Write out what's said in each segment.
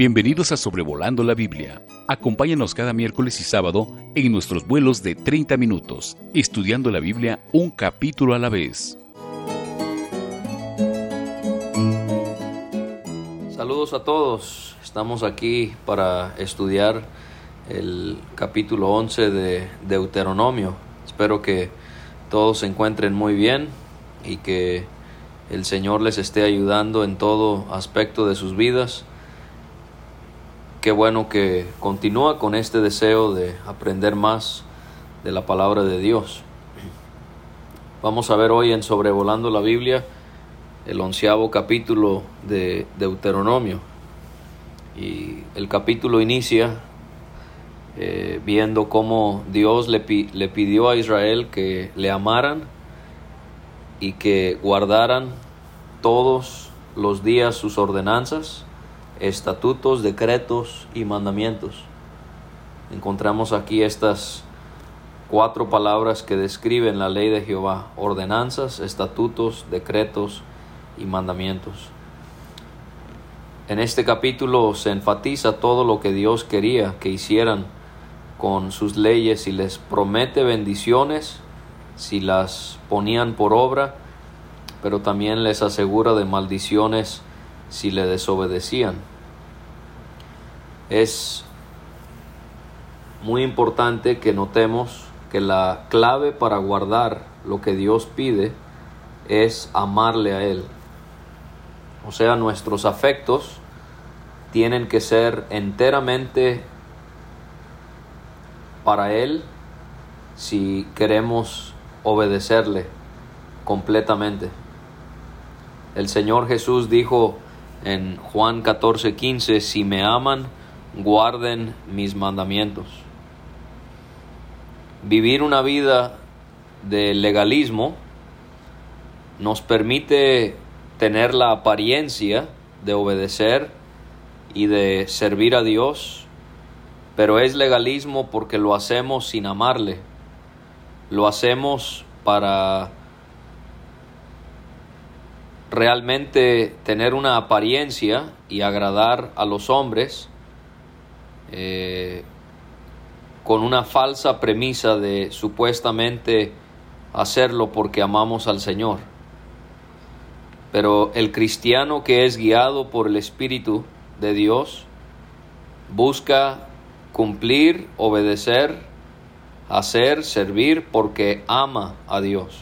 Bienvenidos a Sobrevolando la Biblia. Acompáñanos cada miércoles y sábado en nuestros vuelos de 30 minutos, estudiando la Biblia un capítulo a la vez. Saludos a todos. Estamos aquí para estudiar el capítulo 11 de Deuteronomio. Espero que todos se encuentren muy bien y que el Señor les esté ayudando en todo aspecto de sus vidas Qué bueno que continúa con este deseo de aprender más de la palabra de Dios. Vamos a ver hoy en Sobrevolando la Biblia el onceavo capítulo de Deuteronomio. Y el capítulo inicia eh, viendo cómo Dios le, le pidió a Israel que le amaran y que guardaran todos los días sus ordenanzas estatutos, decretos y mandamientos. Encontramos aquí estas cuatro palabras que describen la ley de Jehová, ordenanzas, estatutos, decretos y mandamientos. En este capítulo se enfatiza todo lo que Dios quería que hicieran con sus leyes y les promete bendiciones si las ponían por obra, pero también les asegura de maldiciones si le desobedecían. Es muy importante que notemos que la clave para guardar lo que Dios pide es amarle a Él. O sea, nuestros afectos tienen que ser enteramente para Él si queremos obedecerle completamente. El Señor Jesús dijo en Juan 14:15, si me aman, guarden mis mandamientos. Vivir una vida de legalismo nos permite tener la apariencia de obedecer y de servir a Dios, pero es legalismo porque lo hacemos sin amarle, lo hacemos para realmente tener una apariencia y agradar a los hombres, eh, con una falsa premisa de supuestamente hacerlo porque amamos al Señor. Pero el cristiano que es guiado por el Espíritu de Dios busca cumplir, obedecer, hacer, servir porque ama a Dios.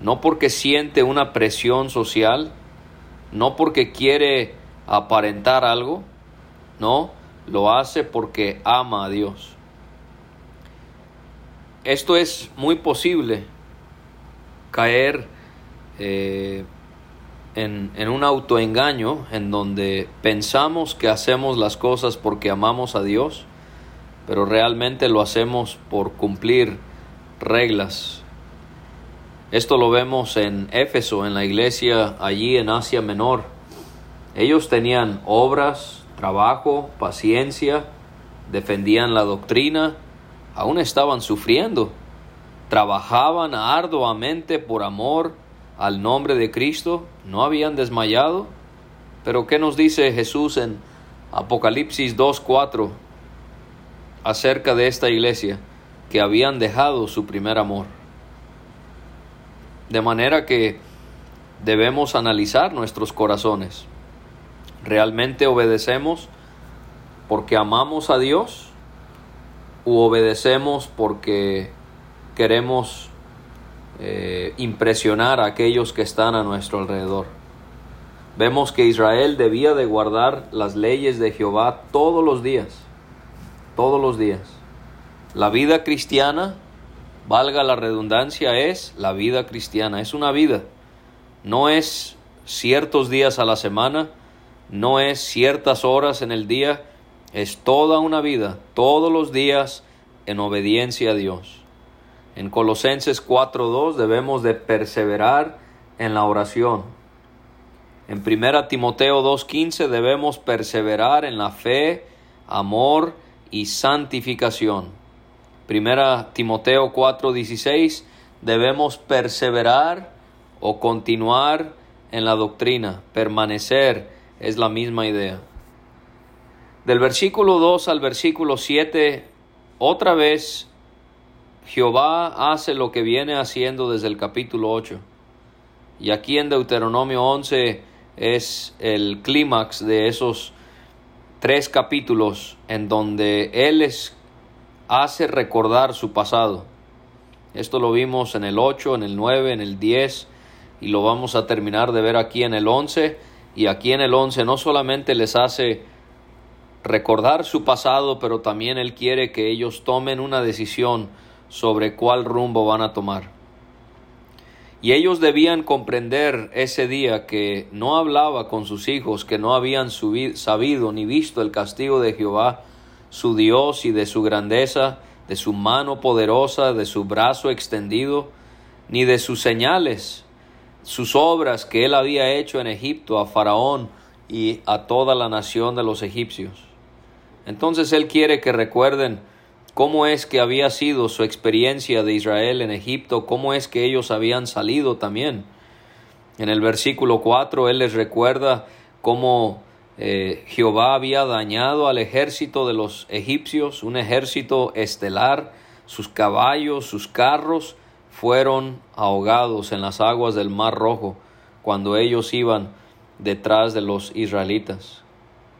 No porque siente una presión social, no porque quiere aparentar algo, no, lo hace porque ama a Dios. Esto es muy posible, caer eh, en, en un autoengaño en donde pensamos que hacemos las cosas porque amamos a Dios, pero realmente lo hacemos por cumplir reglas. Esto lo vemos en Éfeso, en la iglesia allí en Asia Menor. Ellos tenían obras, trabajo, paciencia, defendían la doctrina, aún estaban sufriendo, trabajaban arduamente por amor al nombre de Cristo, no habían desmayado. Pero ¿qué nos dice Jesús en Apocalipsis 2.4 acerca de esta iglesia? Que habían dejado su primer amor. De manera que debemos analizar nuestros corazones. ¿Realmente obedecemos porque amamos a Dios u obedecemos porque queremos eh, impresionar a aquellos que están a nuestro alrededor? Vemos que Israel debía de guardar las leyes de Jehová todos los días, todos los días. La vida cristiana, valga la redundancia, es la vida cristiana, es una vida. No es ciertos días a la semana, no es ciertas horas en el día, es toda una vida, todos los días en obediencia a Dios. En Colosenses 4.2 debemos de perseverar en la oración. En 1 Timoteo 2.15 debemos perseverar en la fe, amor y santificación. 1 Timoteo 4.16 debemos perseverar o continuar en la doctrina, permanecer es la misma idea. Del versículo 2 al versículo 7, otra vez Jehová hace lo que viene haciendo desde el capítulo 8. Y aquí en Deuteronomio 11 es el clímax de esos tres capítulos en donde Él les hace recordar su pasado. Esto lo vimos en el 8, en el 9, en el 10 y lo vamos a terminar de ver aquí en el 11. Y aquí en el 11 no solamente les hace recordar su pasado, pero también Él quiere que ellos tomen una decisión sobre cuál rumbo van a tomar. Y ellos debían comprender ese día que no hablaba con sus hijos, que no habían sabido ni visto el castigo de Jehová, su Dios y de su grandeza, de su mano poderosa, de su brazo extendido, ni de sus señales, sus obras que él había hecho en Egipto a Faraón y a toda la nación de los egipcios. Entonces él quiere que recuerden cómo es que había sido su experiencia de Israel en Egipto, cómo es que ellos habían salido también. En el versículo 4 él les recuerda cómo eh, Jehová había dañado al ejército de los egipcios, un ejército estelar, sus caballos, sus carros fueron ahogados en las aguas del Mar Rojo cuando ellos iban detrás de los israelitas.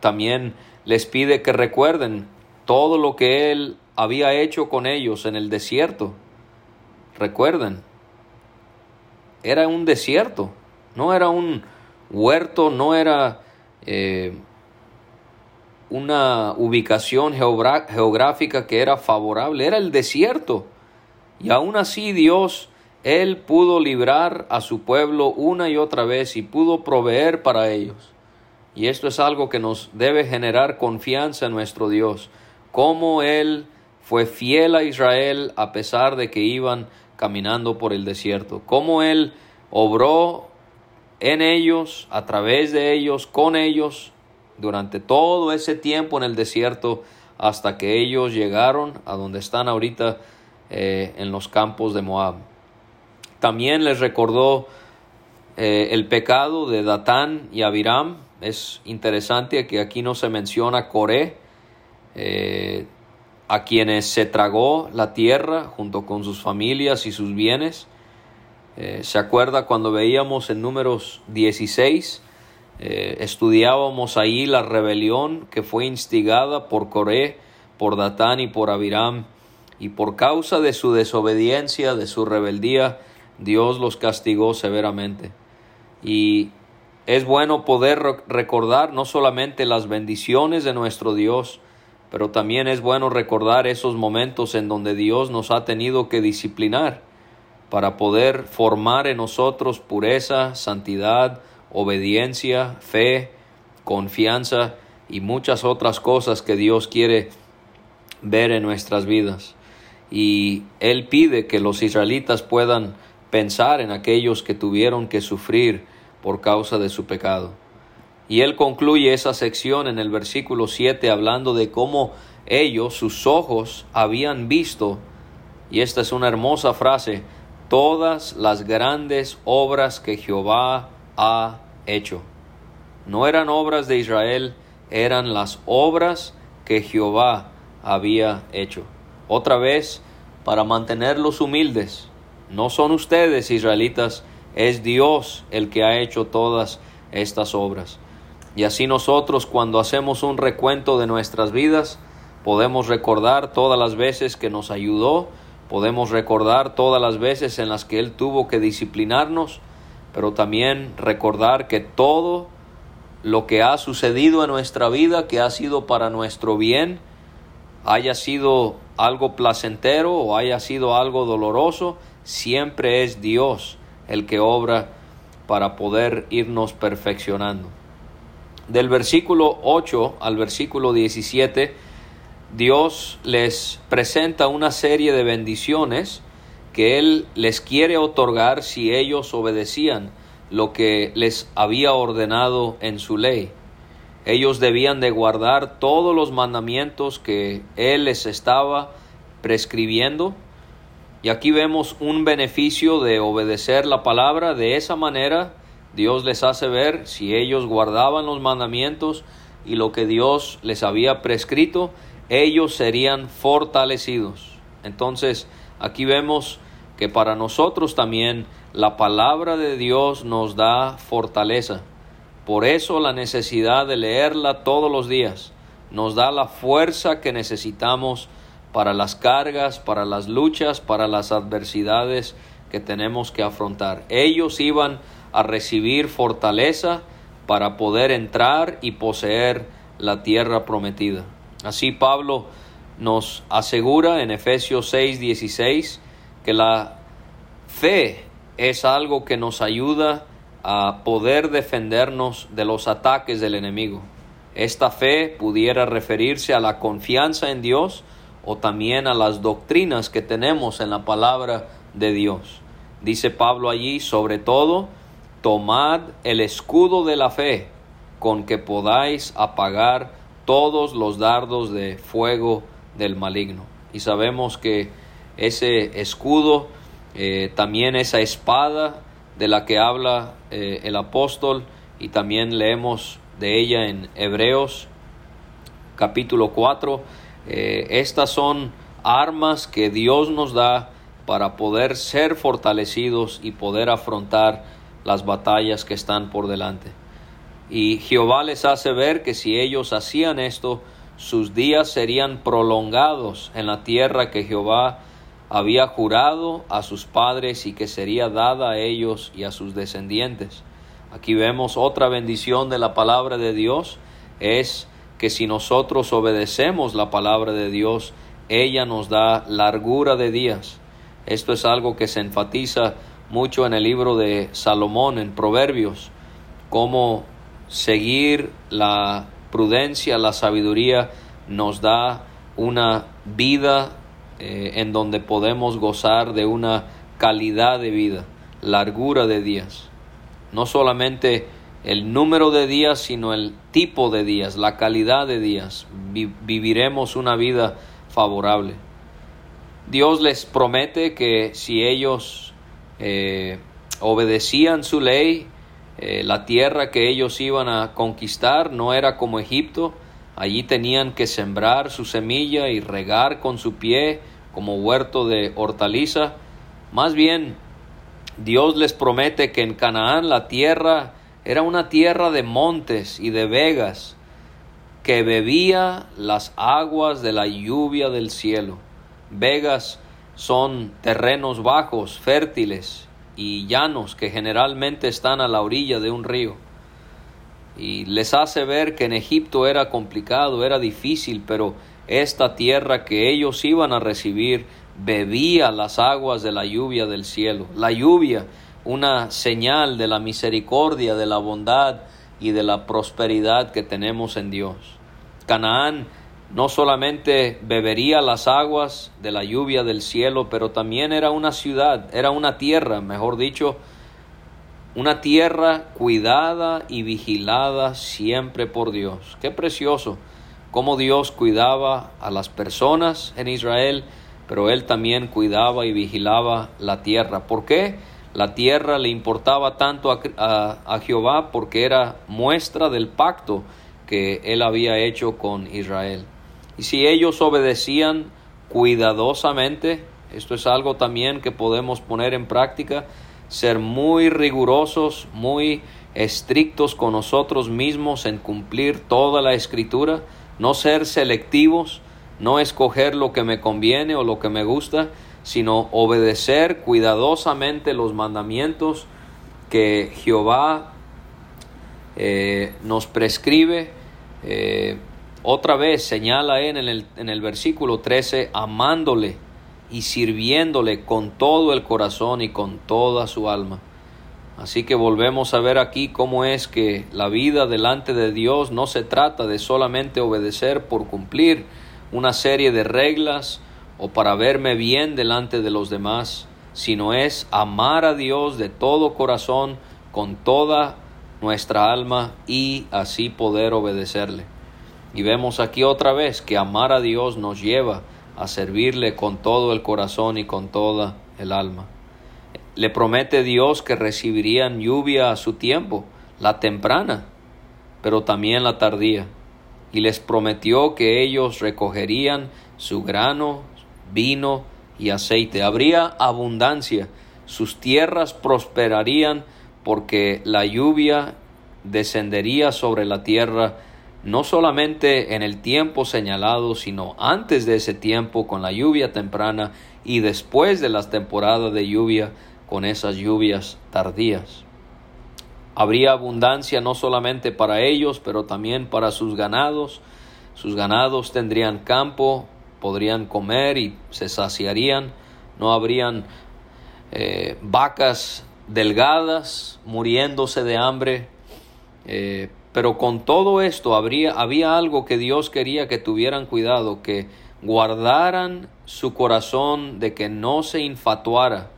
También les pide que recuerden todo lo que él había hecho con ellos en el desierto. Recuerden, era un desierto, no era un huerto, no era eh, una ubicación geográfica que era favorable, era el desierto. Y aún así Dios, Él pudo librar a su pueblo una y otra vez y pudo proveer para ellos. Y esto es algo que nos debe generar confianza en nuestro Dios, como Él fue fiel a Israel a pesar de que iban caminando por el desierto, como Él obró en ellos, a través de ellos, con ellos, durante todo ese tiempo en el desierto, hasta que ellos llegaron a donde están ahorita eh, en los campos de Moab. También les recordó eh, el pecado de Datán y Abiram. Es interesante que aquí no se menciona Coré, eh, a quienes se tragó la tierra junto con sus familias y sus bienes. ¿Se acuerda cuando veíamos en números 16? Eh, estudiábamos ahí la rebelión que fue instigada por Coré, por Datán y por Abiram, y por causa de su desobediencia, de su rebeldía, Dios los castigó severamente. Y es bueno poder recordar no solamente las bendiciones de nuestro Dios, pero también es bueno recordar esos momentos en donde Dios nos ha tenido que disciplinar para poder formar en nosotros pureza, santidad, obediencia, fe, confianza y muchas otras cosas que Dios quiere ver en nuestras vidas. Y Él pide que los israelitas puedan pensar en aquellos que tuvieron que sufrir por causa de su pecado. Y Él concluye esa sección en el versículo 7 hablando de cómo ellos, sus ojos, habían visto, y esta es una hermosa frase, todas las grandes obras que Jehová ha hecho. No eran obras de Israel, eran las obras que Jehová había hecho. Otra vez, para mantenerlos humildes, no son ustedes israelitas, es Dios el que ha hecho todas estas obras. Y así nosotros cuando hacemos un recuento de nuestras vidas, podemos recordar todas las veces que nos ayudó, Podemos recordar todas las veces en las que Él tuvo que disciplinarnos, pero también recordar que todo lo que ha sucedido en nuestra vida, que ha sido para nuestro bien, haya sido algo placentero o haya sido algo doloroso, siempre es Dios el que obra para poder irnos perfeccionando. Del versículo 8 al versículo 17, Dios les presenta una serie de bendiciones que Él les quiere otorgar si ellos obedecían lo que les había ordenado en su ley. Ellos debían de guardar todos los mandamientos que Él les estaba prescribiendo. Y aquí vemos un beneficio de obedecer la palabra. De esa manera Dios les hace ver si ellos guardaban los mandamientos, y lo que Dios les había prescrito, ellos serían fortalecidos. Entonces, aquí vemos que para nosotros también la palabra de Dios nos da fortaleza. Por eso la necesidad de leerla todos los días nos da la fuerza que necesitamos para las cargas, para las luchas, para las adversidades que tenemos que afrontar. Ellos iban a recibir fortaleza para poder entrar y poseer la tierra prometida. Así Pablo nos asegura en Efesios 6:16 que la fe es algo que nos ayuda a poder defendernos de los ataques del enemigo. Esta fe pudiera referirse a la confianza en Dios o también a las doctrinas que tenemos en la palabra de Dios. Dice Pablo allí, sobre todo, tomad el escudo de la fe con que podáis apagar todos los dardos de fuego del maligno. Y sabemos que ese escudo, eh, también esa espada de la que habla eh, el apóstol, y también leemos de ella en Hebreos capítulo 4, eh, estas son armas que Dios nos da para poder ser fortalecidos y poder afrontar las batallas que están por delante. Y Jehová les hace ver que si ellos hacían esto, sus días serían prolongados en la tierra que Jehová había jurado a sus padres y que sería dada a ellos y a sus descendientes. Aquí vemos otra bendición de la palabra de Dios, es que si nosotros obedecemos la palabra de Dios, ella nos da largura de días. Esto es algo que se enfatiza mucho en el libro de Salomón, en Proverbios, cómo seguir la prudencia, la sabiduría nos da una vida eh, en donde podemos gozar de una calidad de vida, largura de días. No solamente el número de días, sino el tipo de días, la calidad de días. viviremos una vida favorable. Dios les promete que si ellos eh, obedecían su ley, eh, la tierra que ellos iban a conquistar no era como Egipto, allí tenían que sembrar su semilla y regar con su pie como huerto de hortaliza. Más bien, Dios les promete que en Canaán la tierra era una tierra de montes y de vegas que bebía las aguas de la lluvia del cielo. Vegas son terrenos bajos, fértiles y llanos que generalmente están a la orilla de un río. Y les hace ver que en Egipto era complicado, era difícil, pero esta tierra que ellos iban a recibir bebía las aguas de la lluvia del cielo. La lluvia una señal de la misericordia, de la bondad y de la prosperidad que tenemos en Dios. Canaán no solamente bebería las aguas de la lluvia del cielo, pero también era una ciudad, era una tierra, mejor dicho, una tierra cuidada y vigilada siempre por Dios. Qué precioso cómo Dios cuidaba a las personas en Israel, pero Él también cuidaba y vigilaba la tierra. ¿Por qué? La tierra le importaba tanto a, Jehová porque era muestra del pacto que él había hecho con Israel. Y si ellos obedecían cuidadosamente, esto es algo también que podemos poner en práctica, ser muy rigurosos, muy estrictos con nosotros mismos en cumplir toda la escritura, no ser selectivos, no escoger lo que me conviene o lo que me gusta, sino obedecer cuidadosamente los mandamientos que Jehová eh, nos prescribe. Eh, otra vez señala en el, en el versículo 13, amándole y sirviéndole con todo el corazón y con toda su alma. Así que volvemos a ver aquí cómo es que la vida delante de Dios no se trata de solamente obedecer por cumplir una serie de reglas, o para verme bien delante de los demás, sino es amar a Dios de todo corazón, con toda nuestra alma y así poder obedecerle. Y vemos aquí otra vez que amar a Dios nos lleva a servirle con todo el corazón y con toda el alma. Le promete Dios que recibirían lluvia a su tiempo, la temprana, pero también la tardía. y les prometió que ellos recogerían su grano, vino y aceite. Habría abundancia, sus tierras prosperarían porque la lluvia descendería sobre la tierra no solamente en el tiempo señalado, sino antes de ese tiempo con la lluvia temprana y después de las temporadas de lluvia con esas lluvias tardías. Habría abundancia no solamente para ellos, pero también para sus ganados. Sus ganados tendrían campo, podrían comer y se saciarían. No habrían eh, vacas delgadas muriéndose de hambre. Eh, pero con todo esto habría, había algo que Dios quería que tuvieran cuidado, que guardaran su corazón de que no se infatuara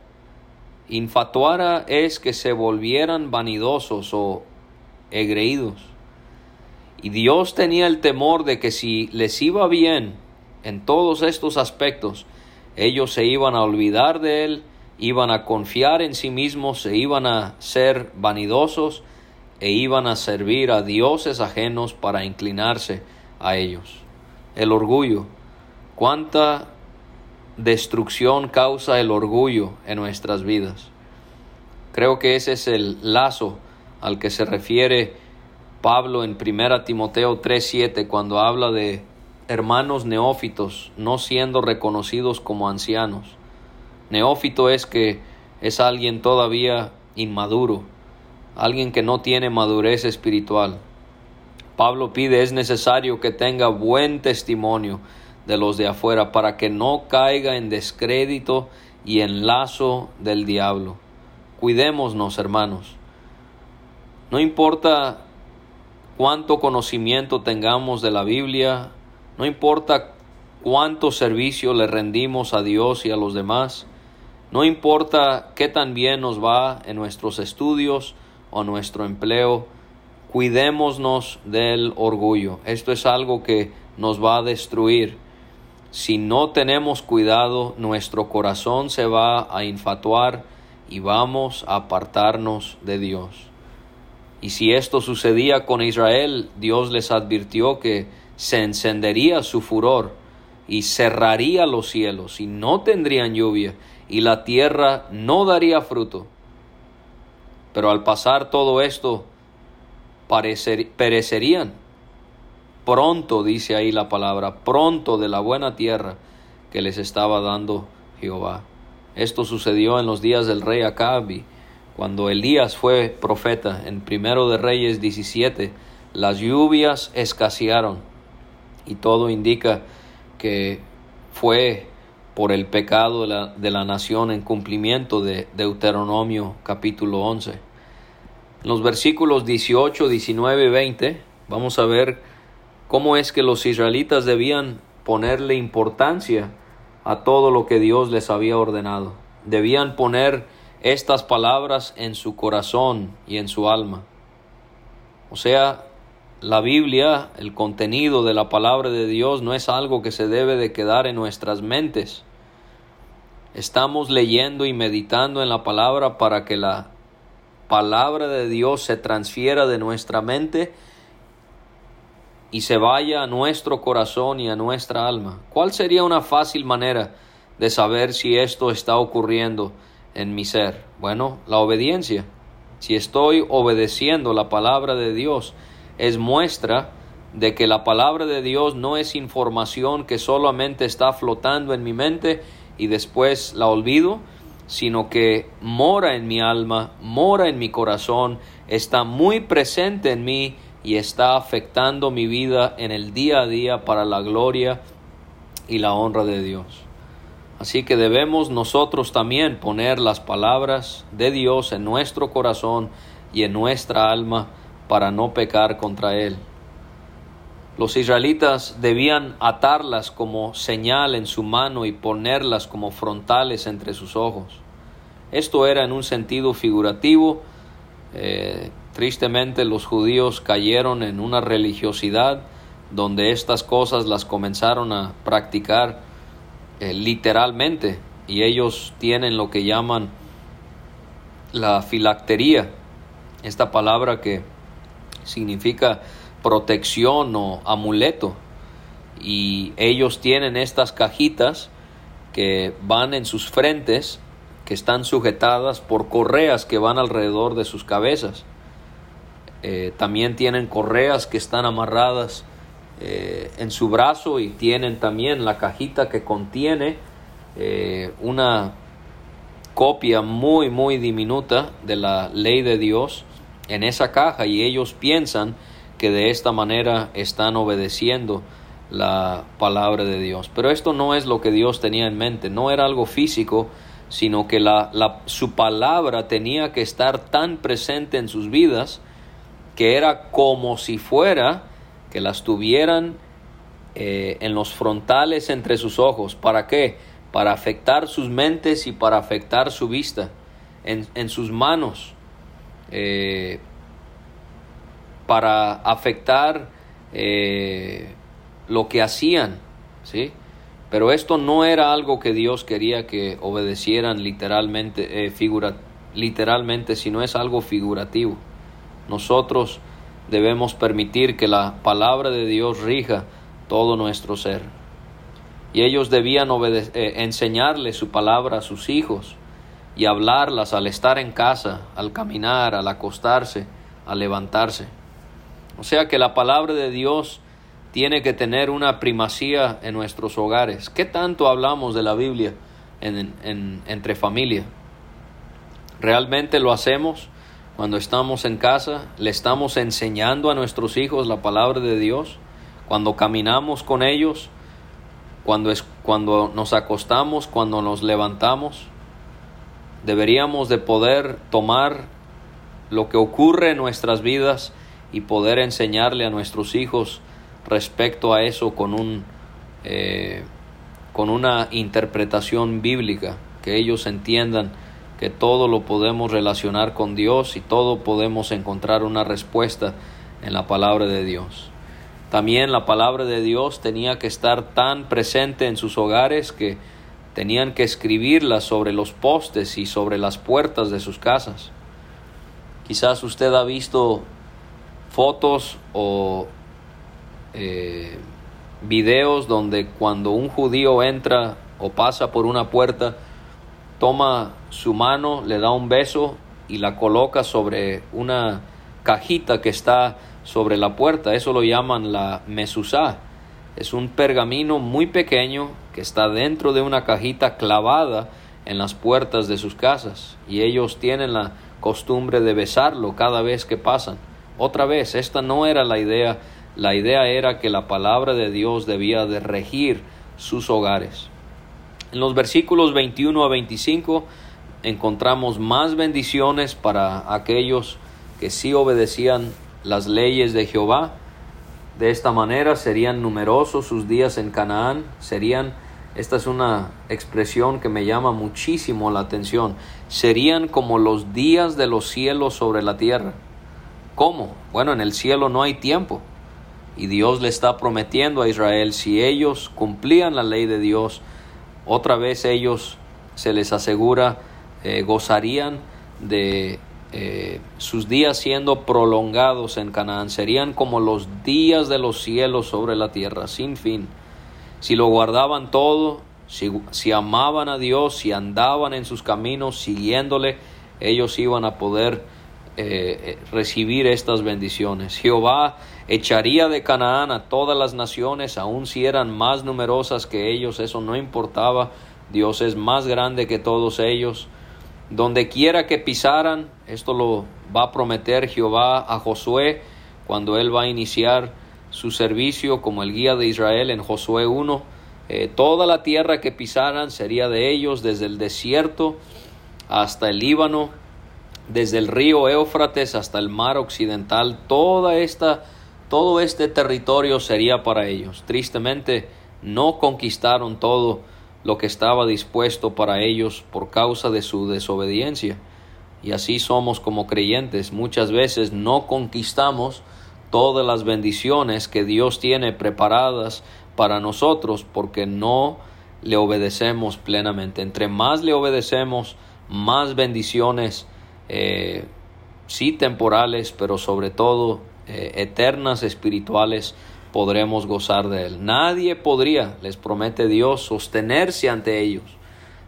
Infatuara es que se volvieran vanidosos o egreídos. Y Dios tenía el temor de que si les iba bien en todos estos aspectos, ellos se iban a olvidar de Él, iban a confiar en sí mismos, se iban a ser vanidosos e iban a servir a dioses ajenos para inclinarse a ellos. El orgullo. ¿Cuánta destrucción causa el orgullo en nuestras vidas. Creo que ese es el lazo al que se refiere Pablo en 1 Timoteo 3:7 cuando habla de hermanos neófitos no siendo reconocidos como ancianos. Neófito es que es alguien todavía inmaduro, alguien que no tiene madurez espiritual. Pablo pide es necesario que tenga buen testimonio, de los de afuera para que no caiga en descrédito y en lazo del diablo. Cuidémonos, hermanos. No importa cuánto conocimiento tengamos de la Biblia, no importa cuánto servicio le rendimos a Dios y a los demás, no importa qué tan bien nos va en nuestros estudios o nuestro empleo, cuidémonos del orgullo. Esto es algo que nos va a destruir si no tenemos cuidado, nuestro corazón se va a infatuar y vamos a apartarnos de Dios. Y si esto sucedía con Israel, Dios les advirtió que se encendería su furor y cerraría los cielos y no tendrían lluvia y la tierra no daría fruto. Pero al pasar todo esto, perecerían pronto, dice ahí la palabra, pronto de la buena tierra que les estaba dando Jehová. Esto sucedió en los días del rey Acabi, cuando Elías fue profeta en primero de Reyes 17, las lluvias escasearon y todo indica que fue por el pecado de la, de la nación en cumplimiento de Deuteronomio capítulo 11. En los versículos 18, 19 y 20 vamos a ver cómo es que los israelitas debían ponerle importancia a todo lo que Dios les había ordenado. Debían poner estas palabras en su corazón y en su alma. O sea, la Biblia, el contenido de la palabra de Dios no es algo que se debe de quedar en nuestras mentes. Estamos leyendo y meditando en la palabra para que la palabra de Dios se transfiera de nuestra mente y se vaya a nuestro corazón y a nuestra alma. ¿Cuál sería una fácil manera de saber si esto está ocurriendo en mi ser? Bueno, la obediencia. Si estoy obedeciendo la palabra de Dios, es muestra de que la palabra de Dios no es información que solamente está flotando en mi mente y después la olvido, sino que mora en mi alma, mora en mi corazón, está muy presente en mí y está afectando mi vida en el día a día para la gloria y la honra de Dios. Así que debemos nosotros también poner las palabras de Dios en nuestro corazón y en nuestra alma para no pecar contra Él. Los israelitas debían atarlas como señal en su mano y ponerlas como frontales entre sus ojos. Esto era en un sentido figurativo, eh, Tristemente los judíos cayeron en una religiosidad donde estas cosas las comenzaron a practicar eh, literalmente y ellos tienen lo que llaman la filactería, esta palabra que significa protección o amuleto. Y ellos tienen estas cajitas que van en sus frentes, que están sujetadas por correas que van alrededor de sus cabezas. Eh, también tienen correas que están amarradas eh, en su brazo y tienen también la cajita que contiene eh, una copia muy muy diminuta de la ley de Dios en esa caja y ellos piensan que de esta manera están obedeciendo la palabra de Dios. Pero esto no es lo que Dios tenía en mente, no era algo físico, sino que la, su palabra tenía que estar tan presente en sus vidas que era como si fuera que las tuvieran eh, en los frontales entre sus ojos. ¿Para qué? Para afectar sus mentes y para afectar su vista. En, sus manos. Eh, para afectar eh, lo que hacían, ¿sí? Pero esto no era algo que Dios quería que obedecieran literalmente, figura, literalmente, sino es algo figurativo. Nosotros debemos permitir que la palabra de Dios rija todo nuestro ser. Y ellos debían eh, enseñarle su palabra a sus hijos y hablarlas al estar en casa, al caminar, al acostarse, al levantarse. O sea que la palabra de Dios tiene que tener una primacía en nuestros hogares. ¿Qué tanto hablamos de la Biblia entre familia? ¿Realmente lo hacemos cuando estamos en casa? ¿Le estamos enseñando a nuestros hijos la palabra de Dios? Cuando caminamos con ellos, cuando, es, cuando nos acostamos, cuando nos levantamos, deberíamos de poder tomar lo que ocurre en nuestras vidas y poder enseñarle a nuestros hijos respecto a eso con, un, eh, con una interpretación bíblica, que ellos entiendan que todo lo podemos relacionar con Dios y todo podemos encontrar una respuesta en la palabra de Dios. También la palabra de Dios tenía que estar tan presente en sus hogares que tenían que escribirla sobre los postes y sobre las puertas de sus casas. Quizás usted ha visto fotos o eh, videos donde cuando un judío entra o pasa por una puerta, toma su mano, le da un beso y la coloca sobre una cajita que está sobre la puerta. Eso lo llaman la mesuzá. Es un pergamino muy pequeño que está dentro de una cajita clavada en las puertas de sus casas y ellos tienen la costumbre de besarlo cada vez que pasan. Otra vez, esta no era la idea la idea era que la palabra de Dios debía de regir sus hogares. En los versículos 21 a 25 encontramos más bendiciones para aquellos que sí obedecían las leyes de Jehová. De esta manera serían numerosos sus días en Canaán, serían, esta es una expresión que me llama muchísimo la atención, serían como los días de los cielos sobre la tierra. ¿Cómo? Bueno, en el cielo no hay tiempo. Y Dios le está prometiendo a Israel, si ellos cumplían la ley de Dios, otra vez ellos se les asegura eh, gozarían de eh, sus días siendo prolongados en Canaán, serían como los días de los cielos sobre la tierra, sin fin. Si lo guardaban todo, si, si amaban a Dios, si andaban en sus caminos siguiéndole, ellos iban a poder eh, recibir estas bendiciones. Jehová echaría de Canaán a todas las naciones, aun si eran más numerosas que ellos, eso no importaba. Dios es más grande que todos ellos. Donde quiera que pisaran, esto lo va a prometer Jehová a Josué cuando él va a iniciar su servicio como el guía de Israel en Josué 1. Eh, toda la tierra que pisaran sería de ellos, desde el desierto hasta el Líbano, desde el río Éufrates hasta el mar occidental, toda esta, todo este territorio sería para ellos. Tristemente, no conquistaron todo lo que estaba dispuesto para ellos por causa de su desobediencia. Y así somos como creyentes. Muchas veces no conquistamos todas las bendiciones que Dios tiene preparadas para nosotros porque no le obedecemos plenamente. Entre más le obedecemos, más bendiciones eh, sí temporales, pero sobre todo eh, eternas espirituales podremos gozar de él. Nadie podría, les promete Dios, sostenerse ante ellos.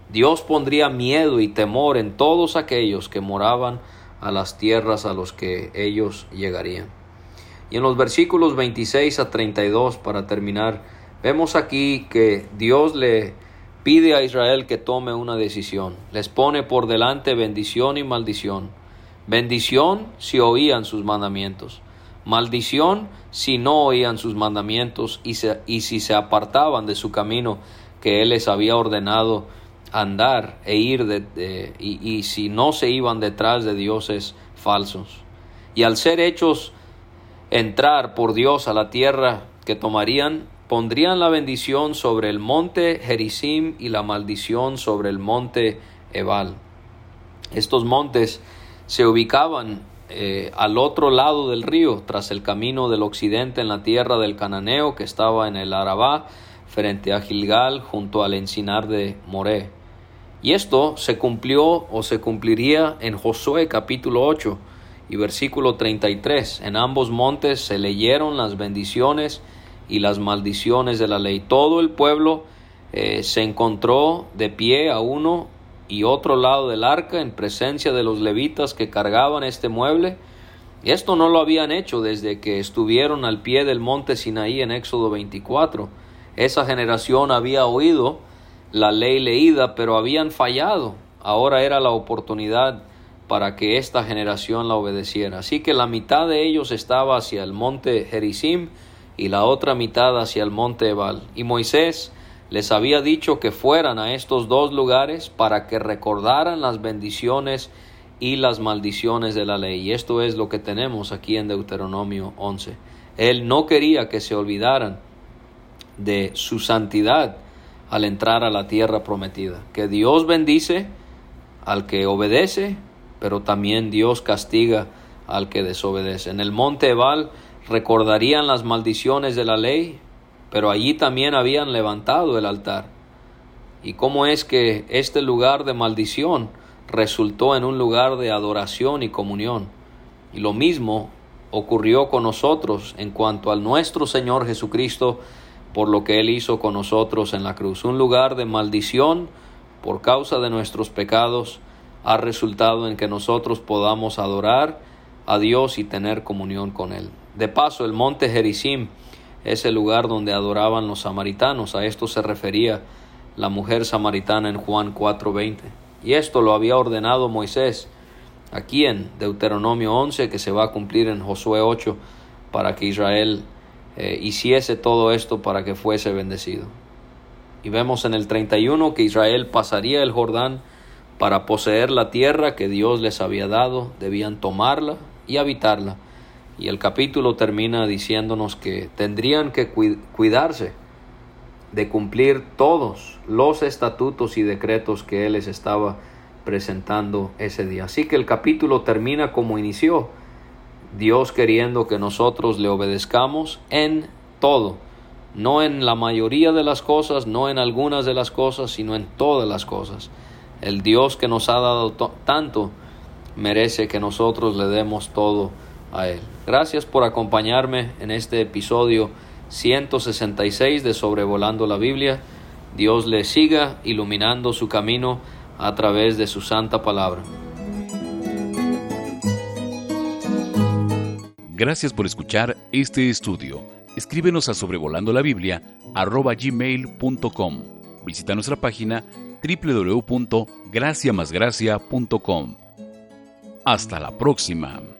Dios pondría miedo y temor en todos aquellos que moraban a las tierras a los que ellos llegarían. Y en los versículos 26 a 32, para terminar, vemos aquí que Dios le pide a Israel que tome una decisión. Les pone por delante bendición y maldición. Bendición si oían sus mandamientos. Maldición si no oían sus mandamientos y, y si se apartaban de su camino que Él les había ordenado andar e ir de, y, y si no se iban detrás de dioses falsos. Y al ser hechos entrar por Dios a la tierra que tomarían, pondrían la bendición sobre el monte Gerizim y la maldición sobre el monte Ebal. Estos montes se ubicaban eh, al otro lado del río, tras el camino del occidente en la tierra del Cananeo que estaba en el Arabá, frente a Gilgal, junto al encinar de Moré. Y esto se cumplió o se cumpliría en Josué capítulo 8 y versículo 33. En ambos montes se leyeron las bendiciones y las maldiciones de la ley. Todo el pueblo eh, se encontró de pie a uno y otro lado del arca en presencia de los levitas que cargaban este mueble. Esto no lo habían hecho desde que estuvieron al pie del monte Sinaí en Éxodo 24. Esa generación había oído la ley leída, pero habían fallado. Ahora era la oportunidad para que esta generación la obedeciera. Así que la mitad de ellos estaba hacia el monte Gerizim y la otra mitad hacia el monte Ebal. Y Moisés les había dicho que fueran a estos dos lugares para que recordaran las bendiciones y las maldiciones de la ley. Y esto es lo que tenemos aquí en Deuteronomio 11. Él no quería que se olvidaran de su santidad al entrar a la tierra prometida. Que Dios bendice al que obedece, pero también Dios castiga al que desobedece. En el monte Ebal recordarían las maldiciones de la ley, pero allí también habían levantado el altar. ¿Y cómo es que este lugar de maldición resultó en un lugar de adoración y comunión? Y lo mismo ocurrió con nosotros en cuanto al nuestro Señor Jesucristo por lo que Él hizo con nosotros en la cruz. Un lugar de maldición por causa de nuestros pecados ha resultado en que nosotros podamos adorar a Dios y tener comunión con Él. De paso, el monte Gerizim es el lugar donde adoraban los samaritanos. A esto se refería la mujer samaritana en Juan 4:20. Y esto lo había ordenado Moisés aquí en Deuteronomio 11, que se va a cumplir en Josué 8, para que Israel eh, hiciese todo esto para que fuese bendecido. Y vemos en el 31 que Israel pasaría el Jordán para poseer la tierra que Dios les había dado, debían tomarla y habitarla. Y el capítulo termina diciéndonos que tendrían que cuidarse de cumplir todos los estatutos y decretos que Él les estaba presentando ese día. Así que el capítulo termina como inició, Dios queriendo que nosotros le obedezcamos en todo, no en la mayoría de las cosas, no en algunas de las cosas, sino en todas las cosas. El Dios que nos ha dado tanto merece que nosotros le demos todo a Él. Gracias por acompañarme en este episodio 166 de Sobrevolando la Biblia. Dios le siga iluminando su camino a través de su santa palabra. Gracias por escuchar este estudio. Escríbenos a sobrevolando la Biblia gmail.com. Visita nuestra página www.graciamasgracia.com. Hasta la próxima.